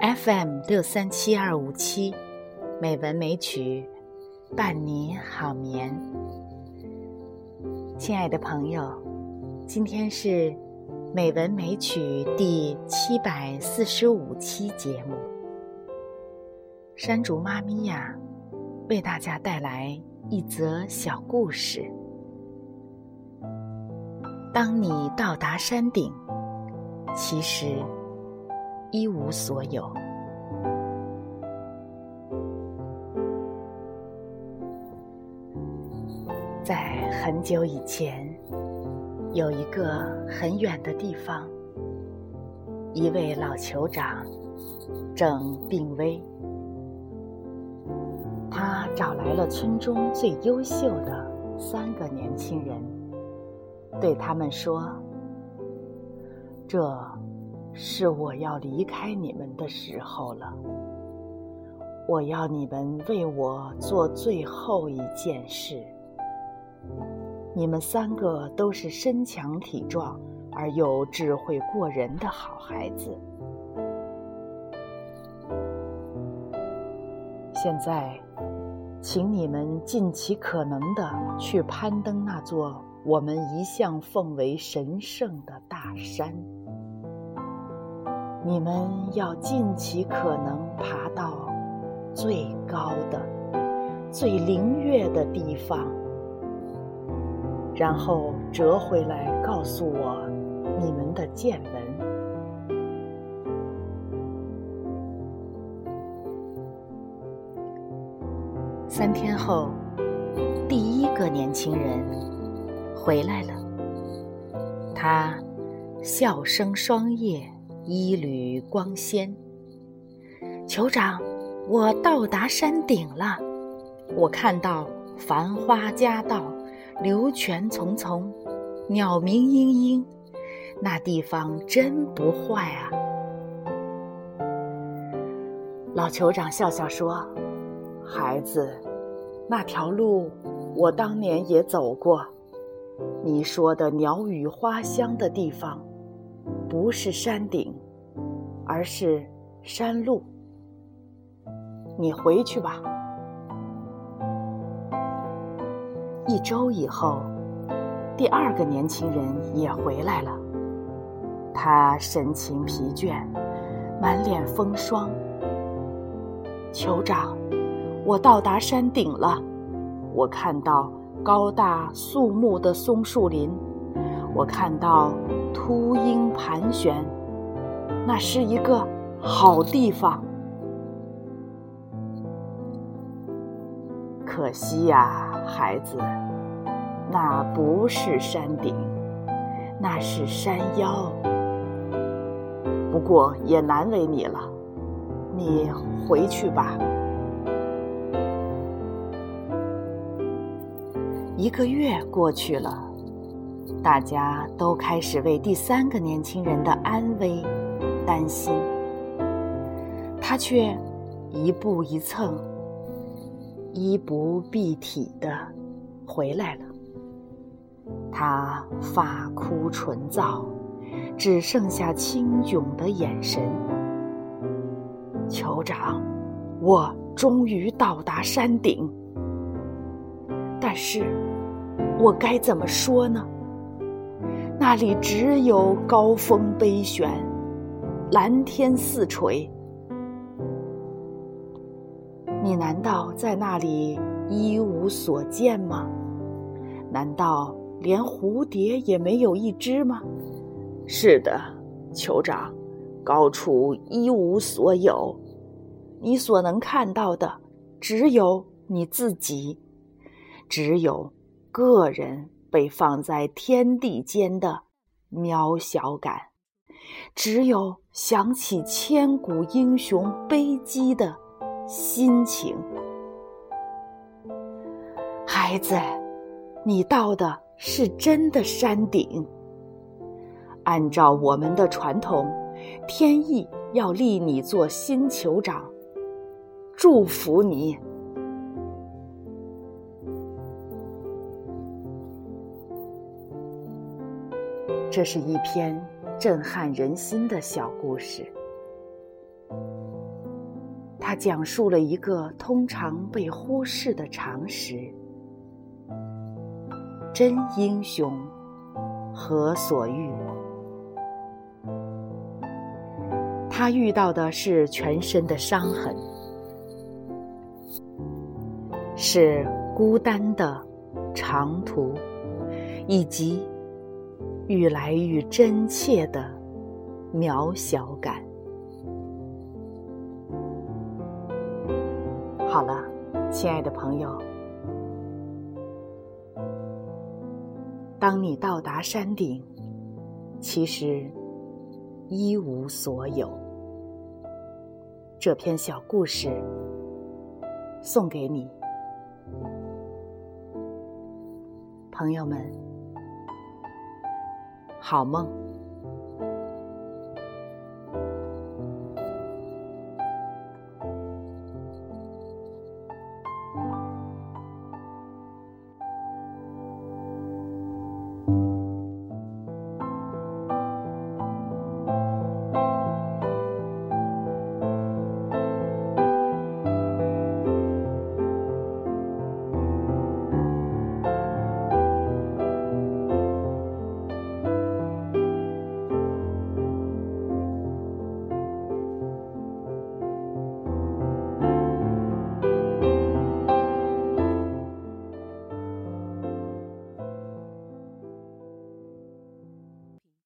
FM 六三七二五七，美文美曲，伴你好眠。亲爱的朋友，今天是美文美曲第七百四十五期节目。山竹妈咪呀，为大家带来一则小故事。当你到达山顶，其实。一无所有。在很久以前，有一个很远的地方，一位老酋长正病危。他找来了村中最优秀的三个年轻人，对他们说：“这。”是我要离开你们的时候了。我要你们为我做最后一件事。你们三个都是身强体壮而又智慧过人的好孩子。现在，请你们尽其可能的去攀登那座我们一向奉为神圣的大山。你们要尽其可能爬到最高的、最灵悦的地方，然后折回来告诉我你们的见闻。三天后，第一个年轻人回来了，他笑声双叶。一缕光鲜，酋长，我到达山顶了。我看到繁花夹道，流泉淙淙，鸟鸣嘤嘤，那地方真不坏啊！老酋长笑笑说：“孩子，那条路我当年也走过。你说的鸟语花香的地方。”不是山顶，而是山路。你回去吧。一周以后，第二个年轻人也回来了。他神情疲倦，满脸风霜。酋长，我到达山顶了。我看到高大肃穆的松树林。我看到秃鹰盘旋，那是一个好地方。可惜呀，孩子，那不是山顶，那是山腰。不过也难为你了，你回去吧。一个月过去了。大家都开始为第三个年轻人的安危担心，他却一步一蹭、衣不蔽体的回来了。他发枯唇燥，只剩下清炯的眼神。酋长，我终于到达山顶，但是我该怎么说呢？那里只有高峰悲悬，蓝天似垂。你难道在那里一无所见吗？难道连蝴蝶也没有一只吗？是的，酋长，高处一无所有。你所能看到的，只有你自己，只有个人。被放在天地间的渺小感，只有想起千古英雄悲激的心情。孩子，你到的是真的山顶。按照我们的传统，天意要立你做新酋长，祝福你。这是一篇震撼人心的小故事。它讲述了一个通常被忽视的常识：真英雄何所遇？他遇到的是全身的伤痕，是孤单的长途，以及愈来愈真切的渺小感。好了，亲爱的朋友，当你到达山顶，其实一无所有。这篇小故事送给你，朋友们，好梦。